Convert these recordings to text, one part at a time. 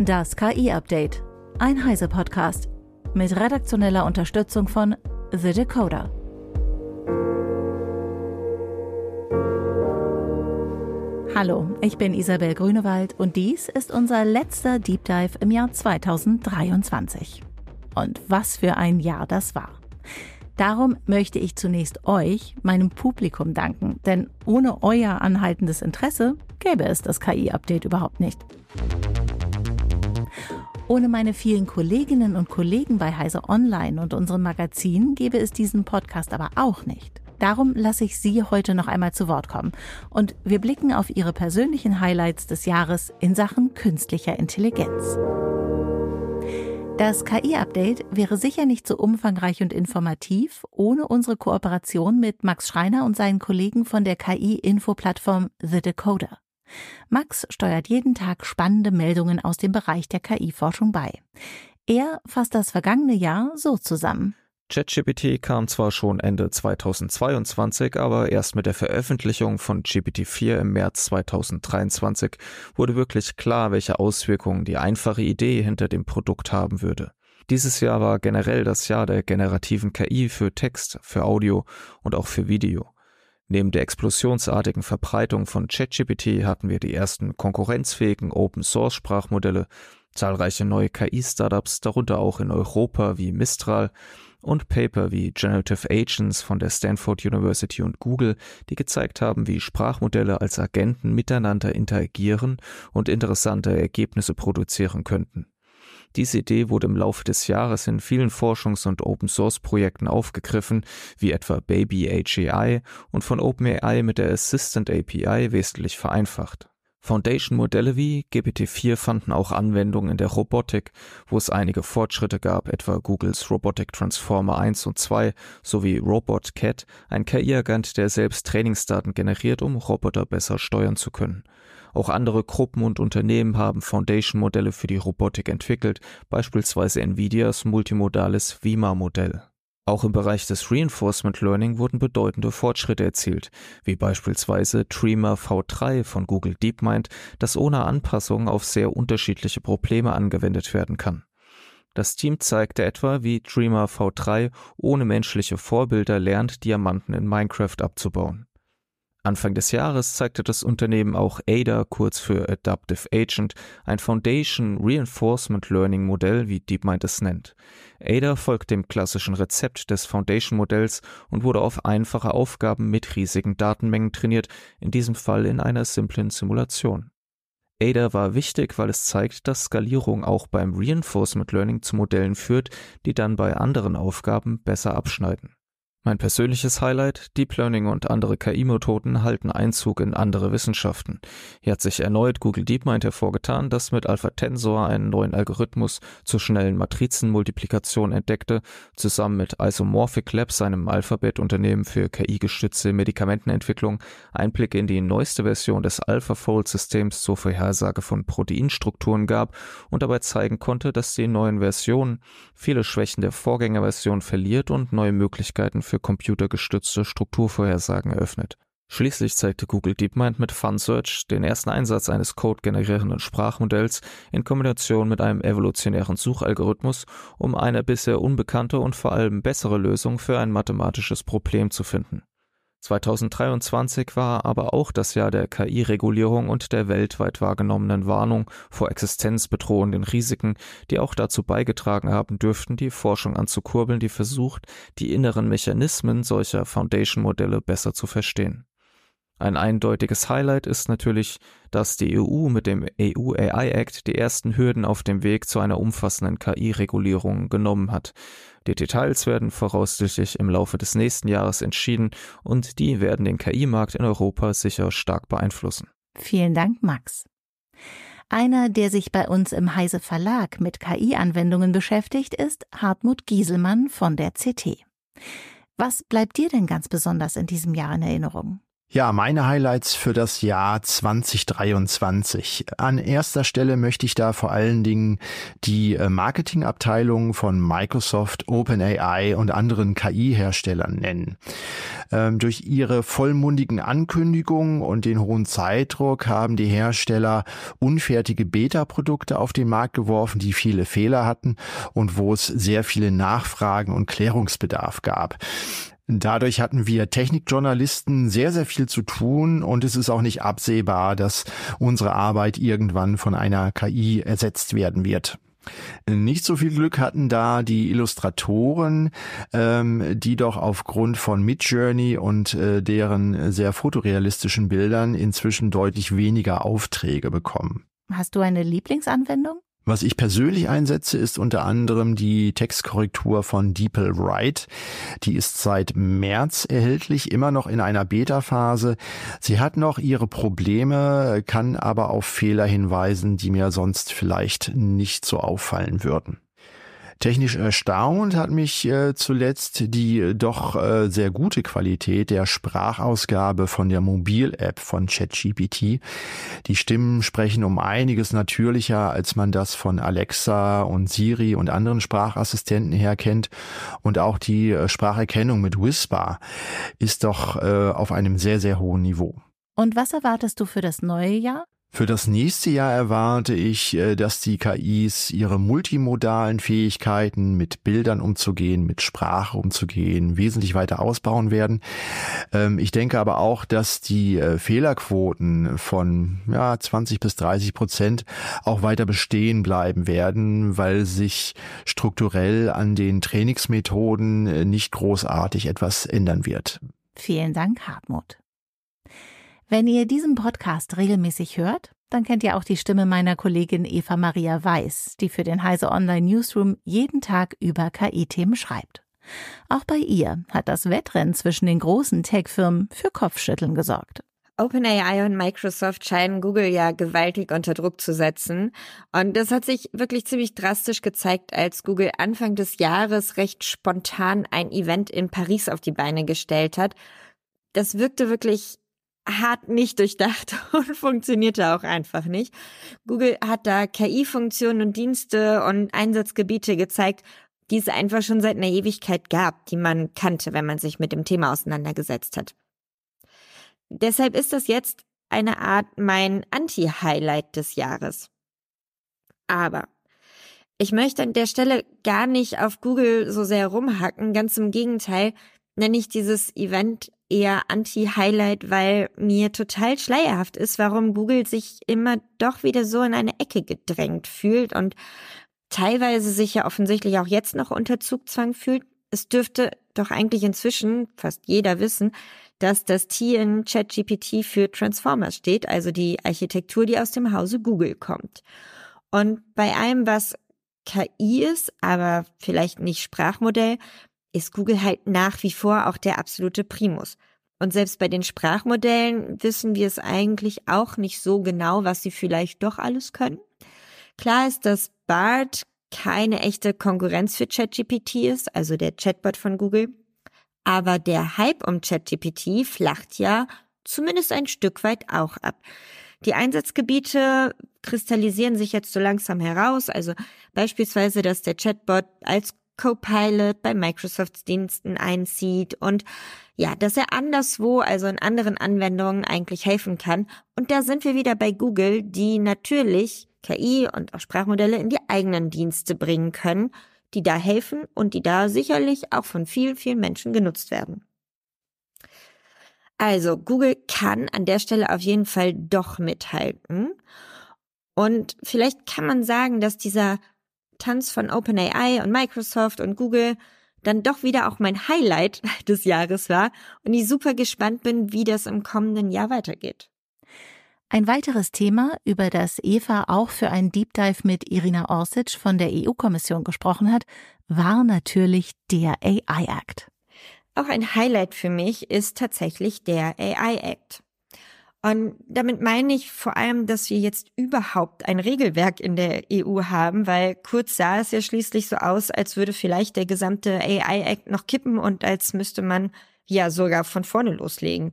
Das KI-Update. Ein Heise-Podcast. Mit redaktioneller Unterstützung von The Decoder. Hallo, ich bin Isabel Grünewald und dies ist unser letzter Deep Dive im Jahr 2023. Und was für ein Jahr das war. Darum möchte ich zunächst euch, meinem Publikum, danken, denn ohne euer anhaltendes Interesse gäbe es das KI-Update überhaupt nicht. Ohne meine vielen Kolleginnen und Kollegen bei Heise Online und unserem Magazin gäbe es diesen Podcast aber auch nicht. Darum lasse ich Sie heute noch einmal zu Wort kommen und wir blicken auf Ihre persönlichen Highlights des Jahres in Sachen künstlicher Intelligenz. Das KI-Update wäre sicher nicht so umfangreich und informativ ohne unsere Kooperation mit Max Schreiner und seinen Kollegen von der KI-Info-Plattform The Decoder. Max steuert jeden Tag spannende Meldungen aus dem Bereich der KI-Forschung bei. Er fasst das vergangene Jahr so zusammen. ChatGPT kam zwar schon Ende 2022, aber erst mit der Veröffentlichung von GPT-4 im März 2023 wurde wirklich klar, welche Auswirkungen die einfache Idee hinter dem Produkt haben würde. Dieses Jahr war generell das Jahr der generativen KI für Text, für Audio und auch für Video. Neben der explosionsartigen Verbreitung von ChatGPT hatten wir die ersten konkurrenzfähigen Open-Source-Sprachmodelle, zahlreiche neue KI-Startups, darunter auch in Europa wie Mistral, und Paper wie Generative Agents von der Stanford University und Google, die gezeigt haben, wie Sprachmodelle als Agenten miteinander interagieren und interessante Ergebnisse produzieren könnten. Diese Idee wurde im Laufe des Jahres in vielen Forschungs- und Open-Source-Projekten aufgegriffen, wie etwa Baby HAI und von OpenAI mit der Assistant API wesentlich vereinfacht. Foundation-Modelle wie GPT-4 fanden auch Anwendung in der Robotik, wo es einige Fortschritte gab, etwa Googles Robotic Transformer 1 und 2 sowie RobotCat, ein KI-Agent, der selbst Trainingsdaten generiert, um Roboter besser steuern zu können. Auch andere Gruppen und Unternehmen haben Foundation-Modelle für die Robotik entwickelt, beispielsweise Nvidias multimodales VIMA-Modell. Auch im Bereich des Reinforcement Learning wurden bedeutende Fortschritte erzielt, wie beispielsweise Dreamer V3 von Google DeepMind, das ohne Anpassung auf sehr unterschiedliche Probleme angewendet werden kann. Das Team zeigte etwa, wie Dreamer V3 ohne menschliche Vorbilder lernt, Diamanten in Minecraft abzubauen. Anfang des Jahres zeigte das Unternehmen auch ADA, kurz für Adaptive Agent, ein Foundation Reinforcement Learning Modell, wie DeepMind es nennt. ADA folgt dem klassischen Rezept des Foundation Modells und wurde auf einfache Aufgaben mit riesigen Datenmengen trainiert, in diesem Fall in einer simplen Simulation. ADA war wichtig, weil es zeigt, dass Skalierung auch beim Reinforcement Learning zu Modellen führt, die dann bei anderen Aufgaben besser abschneiden. Mein persönliches Highlight, Deep Learning und andere KI-Methoden halten Einzug in andere Wissenschaften. Hier hat sich erneut Google DeepMind hervorgetan, das mit Alpha Tensor einen neuen Algorithmus zur schnellen Matrizenmultiplikation entdeckte, zusammen mit Isomorphic Labs, einem Alphabet-Unternehmen für KI-gestützte Medikamentenentwicklung, Einblicke in die neueste Version des AlphaFold-Systems zur Vorhersage von Proteinstrukturen gab und dabei zeigen konnte, dass die neuen Versionen viele Schwächen der Vorgängerversion verliert und neue Möglichkeiten für computergestützte Strukturvorhersagen eröffnet. Schließlich zeigte Google DeepMind mit FunSearch den ersten Einsatz eines code-generierenden Sprachmodells in Kombination mit einem evolutionären Suchalgorithmus, um eine bisher unbekannte und vor allem bessere Lösung für ein mathematisches Problem zu finden. 2023 war aber auch das Jahr der KI-Regulierung und der weltweit wahrgenommenen Warnung vor existenzbedrohenden Risiken, die auch dazu beigetragen haben dürften, die Forschung anzukurbeln, die versucht, die inneren Mechanismen solcher Foundation-Modelle besser zu verstehen. Ein eindeutiges Highlight ist natürlich, dass die EU mit dem EU AI Act die ersten Hürden auf dem Weg zu einer umfassenden KI-Regulierung genommen hat. Die Details werden voraussichtlich im Laufe des nächsten Jahres entschieden und die werden den KI-Markt in Europa sicher stark beeinflussen. Vielen Dank, Max. Einer, der sich bei uns im Heise Verlag mit KI-Anwendungen beschäftigt, ist Hartmut Gieselmann von der CT. Was bleibt dir denn ganz besonders in diesem Jahr in Erinnerung? Ja, meine Highlights für das Jahr 2023. An erster Stelle möchte ich da vor allen Dingen die äh, Marketingabteilung von Microsoft, OpenAI und anderen KI-Herstellern nennen. Ähm, durch ihre vollmundigen Ankündigungen und den hohen Zeitdruck haben die Hersteller unfertige Beta-Produkte auf den Markt geworfen, die viele Fehler hatten und wo es sehr viele Nachfragen und Klärungsbedarf gab. Dadurch hatten wir Technikjournalisten sehr, sehr viel zu tun und es ist auch nicht absehbar, dass unsere Arbeit irgendwann von einer KI ersetzt werden wird. Nicht so viel Glück hatten da die Illustratoren, ähm, die doch aufgrund von Midjourney und äh, deren sehr fotorealistischen Bildern inzwischen deutlich weniger Aufträge bekommen. Hast du eine Lieblingsanwendung? Was ich persönlich einsetze, ist unter anderem die Textkorrektur von DeepL Write. Die ist seit März erhältlich, immer noch in einer Beta-Phase. Sie hat noch ihre Probleme, kann aber auf Fehler hinweisen, die mir sonst vielleicht nicht so auffallen würden. Technisch erstaunt hat mich äh, zuletzt die äh, doch äh, sehr gute Qualität der Sprachausgabe von der Mobil-App von ChatGPT. Die Stimmen sprechen um einiges natürlicher, als man das von Alexa und Siri und anderen Sprachassistenten her kennt. Und auch die äh, Spracherkennung mit Whisper ist doch äh, auf einem sehr, sehr hohen Niveau. Und was erwartest du für das neue Jahr? Für das nächste Jahr erwarte ich, äh, dass die KIs ihre multimodalen Fähigkeiten mit Bildern umzugehen, mit Sprache umzugehen, wesentlich weiter ausbauen werden. Ähm, ich denke aber auch, dass die äh, Fehlerquoten von ja, 20 bis 30 Prozent auch weiter bestehen bleiben werden, weil sich strukturell an den Trainingsmethoden äh, nicht großartig etwas ändern wird. Vielen Dank, Hartmut. Wenn ihr diesen Podcast regelmäßig hört, dann kennt ihr auch die Stimme meiner Kollegin Eva Maria Weiß, die für den Heise Online Newsroom jeden Tag über KI-Themen schreibt. Auch bei ihr hat das Wettrennen zwischen den großen Tech-Firmen für Kopfschütteln gesorgt. OpenAI und Microsoft scheinen Google ja gewaltig unter Druck zu setzen. Und das hat sich wirklich ziemlich drastisch gezeigt, als Google Anfang des Jahres recht spontan ein Event in Paris auf die Beine gestellt hat. Das wirkte wirklich hart nicht durchdacht und funktionierte auch einfach nicht. Google hat da KI-Funktionen und Dienste und Einsatzgebiete gezeigt, die es einfach schon seit einer Ewigkeit gab, die man kannte, wenn man sich mit dem Thema auseinandergesetzt hat. Deshalb ist das jetzt eine Art mein Anti-Highlight des Jahres. Aber ich möchte an der Stelle gar nicht auf Google so sehr rumhacken, ganz im Gegenteil nenne ich dieses Event eher Anti-Highlight, weil mir total schleierhaft ist, warum Google sich immer doch wieder so in eine Ecke gedrängt fühlt und teilweise sich ja offensichtlich auch jetzt noch unter Zugzwang fühlt. Es dürfte doch eigentlich inzwischen fast jeder wissen, dass das T in ChatGPT für Transformers steht, also die Architektur, die aus dem Hause Google kommt. Und bei allem, was KI ist, aber vielleicht nicht Sprachmodell, ist Google halt nach wie vor auch der absolute Primus. Und selbst bei den Sprachmodellen wissen wir es eigentlich auch nicht so genau, was sie vielleicht doch alles können. Klar ist, dass BART keine echte Konkurrenz für ChatGPT ist, also der Chatbot von Google. Aber der Hype um ChatGPT flacht ja zumindest ein Stück weit auch ab. Die Einsatzgebiete kristallisieren sich jetzt so langsam heraus, also beispielsweise, dass der Chatbot als Copilot bei Microsofts Diensten einzieht und ja, dass er anderswo, also in anderen Anwendungen eigentlich helfen kann. Und da sind wir wieder bei Google, die natürlich KI und auch Sprachmodelle in die eigenen Dienste bringen können, die da helfen und die da sicherlich auch von vielen, vielen Menschen genutzt werden. Also Google kann an der Stelle auf jeden Fall doch mithalten. Und vielleicht kann man sagen, dass dieser Tanz von OpenAI und Microsoft und Google dann doch wieder auch mein Highlight des Jahres war und ich super gespannt bin, wie das im kommenden Jahr weitergeht. Ein weiteres Thema, über das Eva auch für einen Deep Dive mit Irina Orsic von der EU-Kommission gesprochen hat, war natürlich der AI Act. Auch ein Highlight für mich ist tatsächlich der AI Act. Und damit meine ich vor allem, dass wir jetzt überhaupt ein Regelwerk in der EU haben, weil kurz sah es ja schließlich so aus, als würde vielleicht der gesamte AI Act noch kippen und als müsste man ja sogar von vorne loslegen.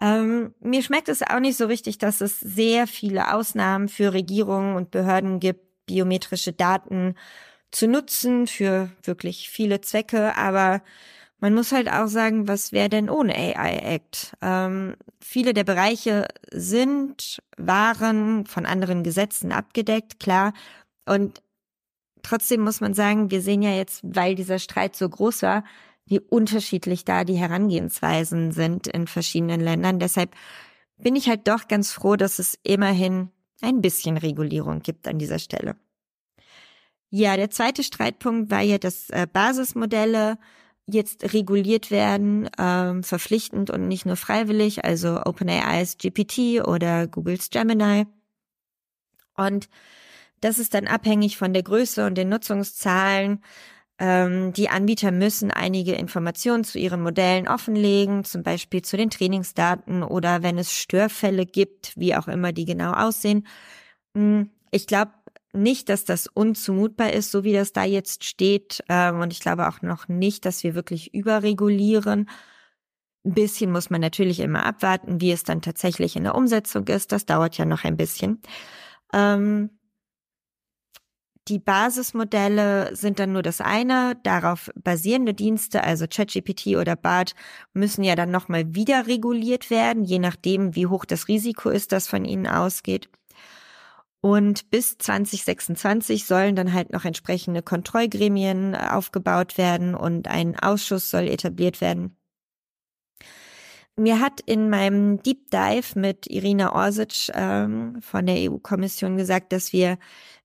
Ähm, mir schmeckt es auch nicht so richtig, dass es sehr viele Ausnahmen für Regierungen und Behörden gibt, biometrische Daten zu nutzen für wirklich viele Zwecke. Aber man muss halt auch sagen, was wäre denn ohne AI Act? Ähm, viele der Bereiche sind, waren von anderen Gesetzen abgedeckt, klar. Und trotzdem muss man sagen, wir sehen ja jetzt, weil dieser Streit so groß war, wie unterschiedlich da die Herangehensweisen sind in verschiedenen Ländern. Deshalb bin ich halt doch ganz froh, dass es immerhin ein bisschen Regulierung gibt an dieser Stelle. Ja, der zweite Streitpunkt war ja, dass äh, Basismodelle jetzt reguliert werden, ähm, verpflichtend und nicht nur freiwillig, also OpenAI's GPT oder Googles Gemini. Und das ist dann abhängig von der Größe und den Nutzungszahlen ähm, die Anbieter müssen einige Informationen zu ihren Modellen offenlegen, zum Beispiel zu den Trainingsdaten oder wenn es Störfälle gibt, wie auch immer die genau aussehen. Hm, ich glaube nicht, dass das unzumutbar ist, so wie das da jetzt steht. Ähm, und ich glaube auch noch nicht, dass wir wirklich überregulieren. Ein bisschen muss man natürlich immer abwarten, wie es dann tatsächlich in der Umsetzung ist. Das dauert ja noch ein bisschen. Ähm, die Basismodelle sind dann nur das eine. Darauf basierende Dienste, also ChatGPT oder BART, müssen ja dann nochmal wieder reguliert werden, je nachdem, wie hoch das Risiko ist, das von ihnen ausgeht. Und bis 2026 sollen dann halt noch entsprechende Kontrollgremien äh, aufgebaut werden und ein Ausschuss soll etabliert werden. Mir hat in meinem Deep Dive mit Irina Orsic ähm, von der EU-Kommission gesagt, dass wir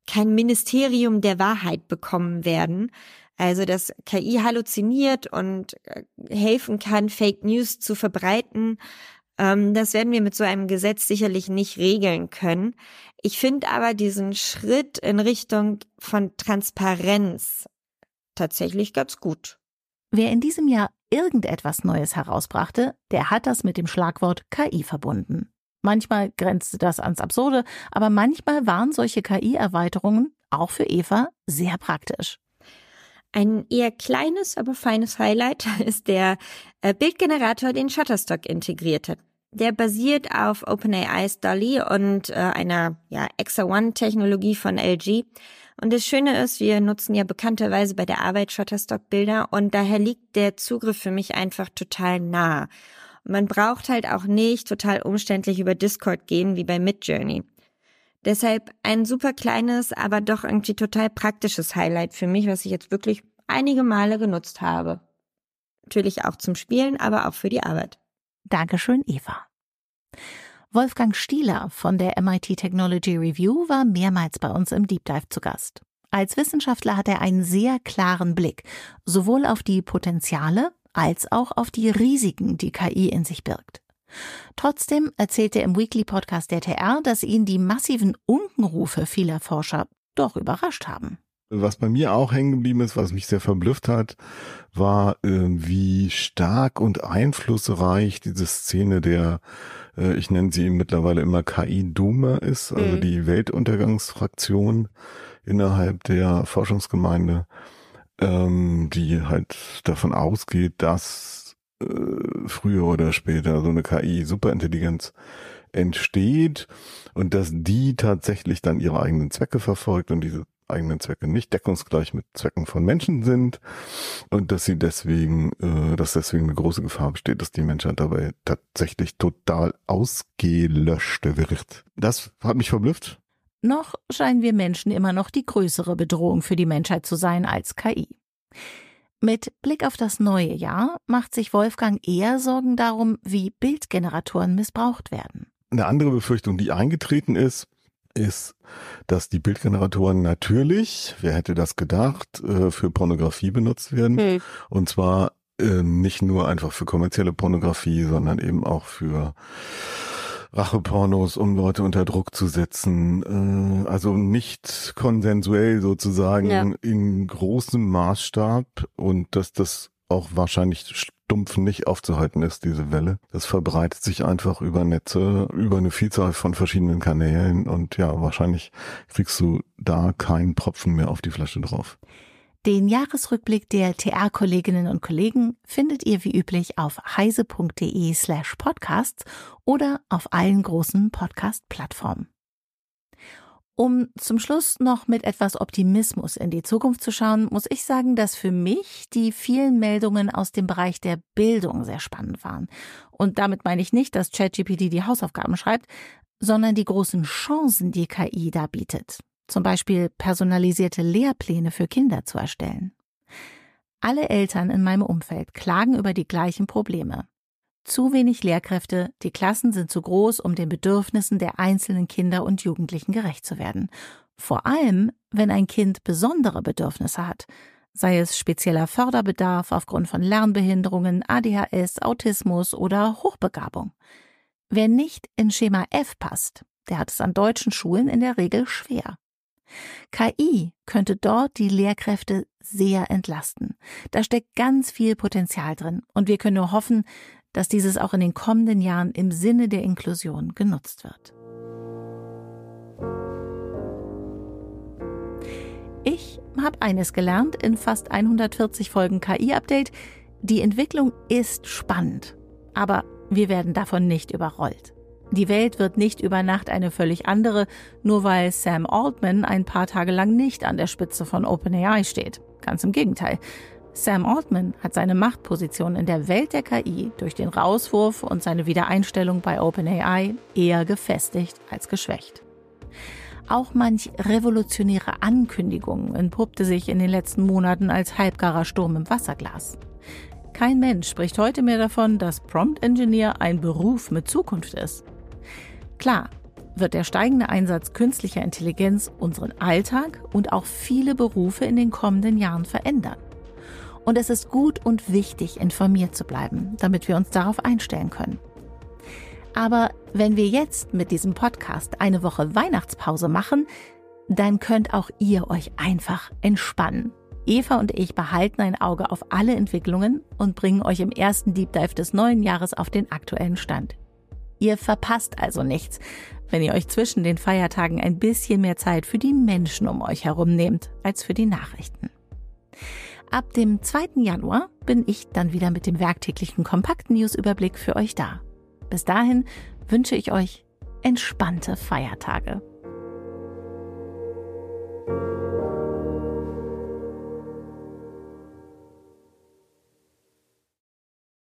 kein Ministerium der Wahrheit bekommen werden. Also, dass KI halluziniert und äh, helfen kann, Fake News zu verbreiten. Ähm, das werden wir mit so einem Gesetz sicherlich nicht regeln können. Ich finde aber diesen Schritt in Richtung von Transparenz tatsächlich ganz gut. Wer in diesem Jahr irgendetwas Neues herausbrachte, der hat das mit dem Schlagwort KI verbunden. Manchmal grenzte das ans Absurde, aber manchmal waren solche KI-Erweiterungen auch für Eva sehr praktisch. Ein eher kleines, aber feines Highlight ist der äh, Bildgenerator, den Shutterstock integriert hat. Der basiert auf OpenAI's DALI und äh, einer ja, Exa-One-Technologie von LG. Und das Schöne ist, wir nutzen ja bekannterweise bei der Arbeit Shutterstock-Bilder und daher liegt der Zugriff für mich einfach total nah. Man braucht halt auch nicht total umständlich über Discord gehen wie bei Midjourney. Deshalb ein super kleines, aber doch irgendwie total praktisches Highlight für mich, was ich jetzt wirklich einige Male genutzt habe. Natürlich auch zum Spielen, aber auch für die Arbeit. Dankeschön, Eva. Wolfgang Stieler von der MIT Technology Review war mehrmals bei uns im Deep Dive zu Gast. Als Wissenschaftler hat er einen sehr klaren Blick, sowohl auf die Potenziale als auch auf die Risiken, die KI in sich birgt. Trotzdem erzählt er im Weekly Podcast der TR, dass ihn die massiven Unkenrufe vieler Forscher doch überrascht haben. Was bei mir auch hängen geblieben ist, was mich sehr verblüfft hat, war, äh, wie stark und einflussreich diese Szene der, äh, ich nenne sie mittlerweile immer KI-Doomer ist, also mhm. die Weltuntergangsfraktion innerhalb der Forschungsgemeinde ähm, die halt davon ausgeht, dass äh, früher oder später so eine KI-Superintelligenz entsteht und dass die tatsächlich dann ihre eigenen Zwecke verfolgt und diese eigenen Zwecke nicht deckungsgleich mit Zwecken von Menschen sind und dass sie deswegen, äh, dass deswegen eine große Gefahr besteht, dass die Menschheit dabei tatsächlich total ausgelöscht wird. Das hat mich verblüfft. Noch scheinen wir Menschen immer noch die größere Bedrohung für die Menschheit zu sein als KI. Mit Blick auf das neue Jahr macht sich Wolfgang eher Sorgen darum, wie Bildgeneratoren missbraucht werden. Eine andere Befürchtung, die eingetreten ist, ist, dass die Bildgeneratoren natürlich, wer hätte das gedacht, äh, für Pornografie benutzt werden. Hm. Und zwar äh, nicht nur einfach für kommerzielle Pornografie, sondern eben auch für Rachepornos, um Leute unter Druck zu setzen. Äh, also nicht konsensuell sozusagen ja. in großem Maßstab und dass das auch wahrscheinlich stumpf nicht aufzuhalten ist, diese Welle. Das verbreitet sich einfach über Netze, über eine Vielzahl von verschiedenen Kanälen und ja, wahrscheinlich kriegst du da keinen Propfen mehr auf die Flasche drauf. Den Jahresrückblick der TR-Kolleginnen und Kollegen findet ihr wie üblich auf heise.de slash podcasts oder auf allen großen Podcast-Plattformen. Um zum Schluss noch mit etwas Optimismus in die Zukunft zu schauen, muss ich sagen, dass für mich die vielen Meldungen aus dem Bereich der Bildung sehr spannend waren. Und damit meine ich nicht, dass ChatGPT die Hausaufgaben schreibt, sondern die großen Chancen, die KI da bietet zum Beispiel personalisierte Lehrpläne für Kinder zu erstellen. Alle Eltern in meinem Umfeld klagen über die gleichen Probleme. Zu wenig Lehrkräfte, die Klassen sind zu groß, um den Bedürfnissen der einzelnen Kinder und Jugendlichen gerecht zu werden. Vor allem, wenn ein Kind besondere Bedürfnisse hat, sei es spezieller Förderbedarf aufgrund von Lernbehinderungen, ADHS, Autismus oder Hochbegabung. Wer nicht in Schema F passt, der hat es an deutschen Schulen in der Regel schwer. KI könnte dort die Lehrkräfte sehr entlasten. Da steckt ganz viel Potenzial drin und wir können nur hoffen, dass dieses auch in den kommenden Jahren im Sinne der Inklusion genutzt wird. Ich habe eines gelernt in fast 140 Folgen KI-Update. Die Entwicklung ist spannend, aber wir werden davon nicht überrollt. Die Welt wird nicht über Nacht eine völlig andere, nur weil Sam Altman ein paar Tage lang nicht an der Spitze von OpenAI steht. Ganz im Gegenteil. Sam Altman hat seine Machtposition in der Welt der KI durch den Rauswurf und seine Wiedereinstellung bei OpenAI eher gefestigt als geschwächt. Auch manch revolutionäre Ankündigung entpuppte sich in den letzten Monaten als halbgarer Sturm im Wasserglas. Kein Mensch spricht heute mehr davon, dass Prompt Engineer ein Beruf mit Zukunft ist. Klar wird der steigende Einsatz künstlicher Intelligenz unseren Alltag und auch viele Berufe in den kommenden Jahren verändern. Und es ist gut und wichtig, informiert zu bleiben, damit wir uns darauf einstellen können. Aber wenn wir jetzt mit diesem Podcast eine Woche Weihnachtspause machen, dann könnt auch ihr euch einfach entspannen. Eva und ich behalten ein Auge auf alle Entwicklungen und bringen euch im ersten Deep Dive des neuen Jahres auf den aktuellen Stand. Ihr verpasst also nichts, wenn ihr euch zwischen den Feiertagen ein bisschen mehr Zeit für die Menschen um euch herum nehmt, als für die Nachrichten. Ab dem 2. Januar bin ich dann wieder mit dem werktäglichen kompakten News-Überblick für euch da. Bis dahin wünsche ich euch entspannte Feiertage.